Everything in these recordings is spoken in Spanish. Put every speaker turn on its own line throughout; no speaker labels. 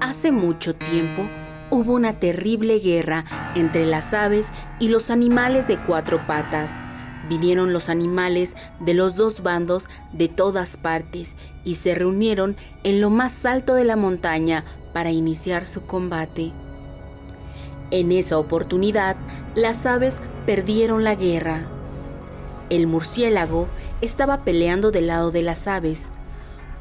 Hace mucho tiempo hubo una terrible guerra entre las aves y los animales de cuatro patas. Vinieron los animales de los dos bandos de todas partes y se reunieron en lo más alto de la montaña para iniciar su combate. En esa oportunidad, las aves perdieron la guerra. El murciélago estaba peleando del lado de las aves.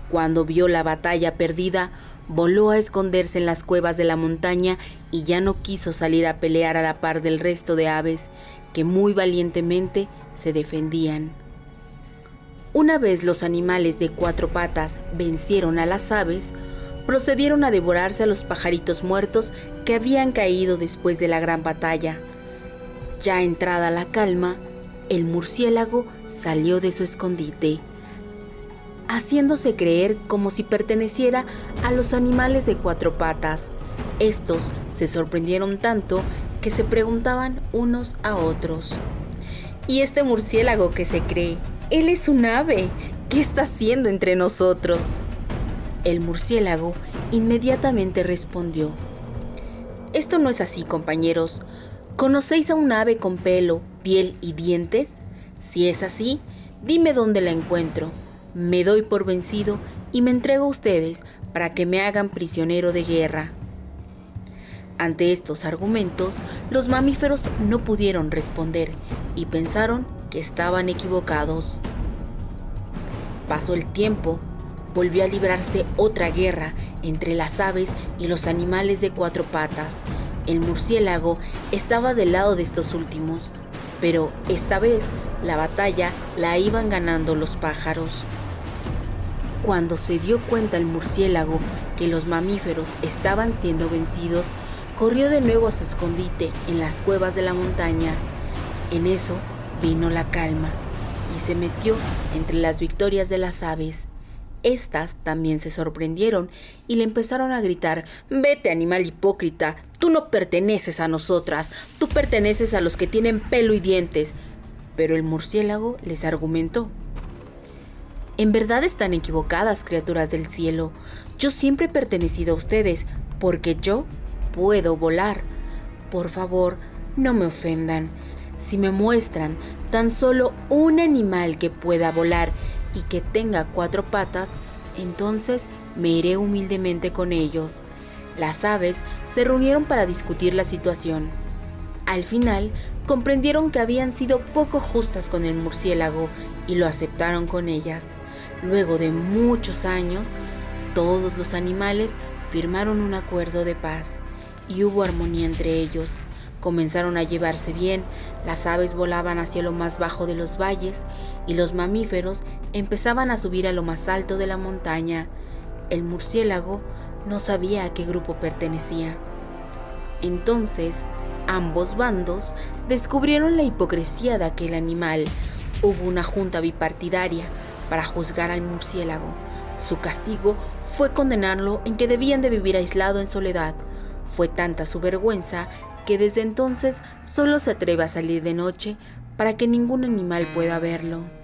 Cuando vio la batalla perdida, voló a esconderse en las cuevas de la montaña y ya no quiso salir a pelear a la par del resto de aves que muy valientemente se defendían. Una vez los animales de cuatro patas vencieron a las aves, procedieron a devorarse a los pajaritos muertos que habían caído después de la gran batalla. Ya entrada la calma, el murciélago salió de su escondite haciéndose creer como si perteneciera a los animales de cuatro patas. Estos se sorprendieron tanto que se preguntaban unos a otros. ¿Y este murciélago que se cree? Él es un ave. ¿Qué está haciendo entre nosotros? El murciélago inmediatamente respondió. Esto no es así, compañeros. ¿Conocéis a un ave con pelo, piel y dientes? Si es así, dime dónde la encuentro me doy por vencido y me entrego a ustedes para que me hagan prisionero de guerra. Ante estos argumentos, los mamíferos no pudieron responder y pensaron que estaban equivocados. Pasó el tiempo, volvió a librarse otra guerra entre las aves y los animales de cuatro patas. El murciélago estaba del lado de estos últimos, pero esta vez la batalla la iban ganando los pájaros. Cuando se dio cuenta el murciélago que los mamíferos estaban siendo vencidos, corrió de nuevo a su escondite en las cuevas de la montaña. En eso vino la calma y se metió entre las victorias de las aves. Estas también se sorprendieron y le empezaron a gritar, Vete animal hipócrita, tú no perteneces a nosotras, tú perteneces a los que tienen pelo y dientes. Pero el murciélago les argumentó, en verdad están equivocadas, criaturas del cielo. Yo siempre he pertenecido a ustedes, porque yo puedo volar. Por favor, no me ofendan. Si me muestran tan solo un animal que pueda volar y que tenga cuatro patas, entonces me iré humildemente con ellos. Las aves se reunieron para discutir la situación. Al final, comprendieron que habían sido poco justas con el murciélago y lo aceptaron con ellas. Luego de muchos años, todos los animales firmaron un acuerdo de paz y hubo armonía entre ellos. Comenzaron a llevarse bien, las aves volaban hacia lo más bajo de los valles y los mamíferos empezaban a subir a lo más alto de la montaña. El murciélago no sabía a qué grupo pertenecía. Entonces, ambos bandos descubrieron la hipocresía de aquel animal. Hubo una junta bipartidaria para juzgar al murciélago. Su castigo fue condenarlo en que debían de vivir aislado en soledad. Fue tanta su vergüenza que desde entonces solo se atreve a salir de noche para que ningún animal pueda verlo.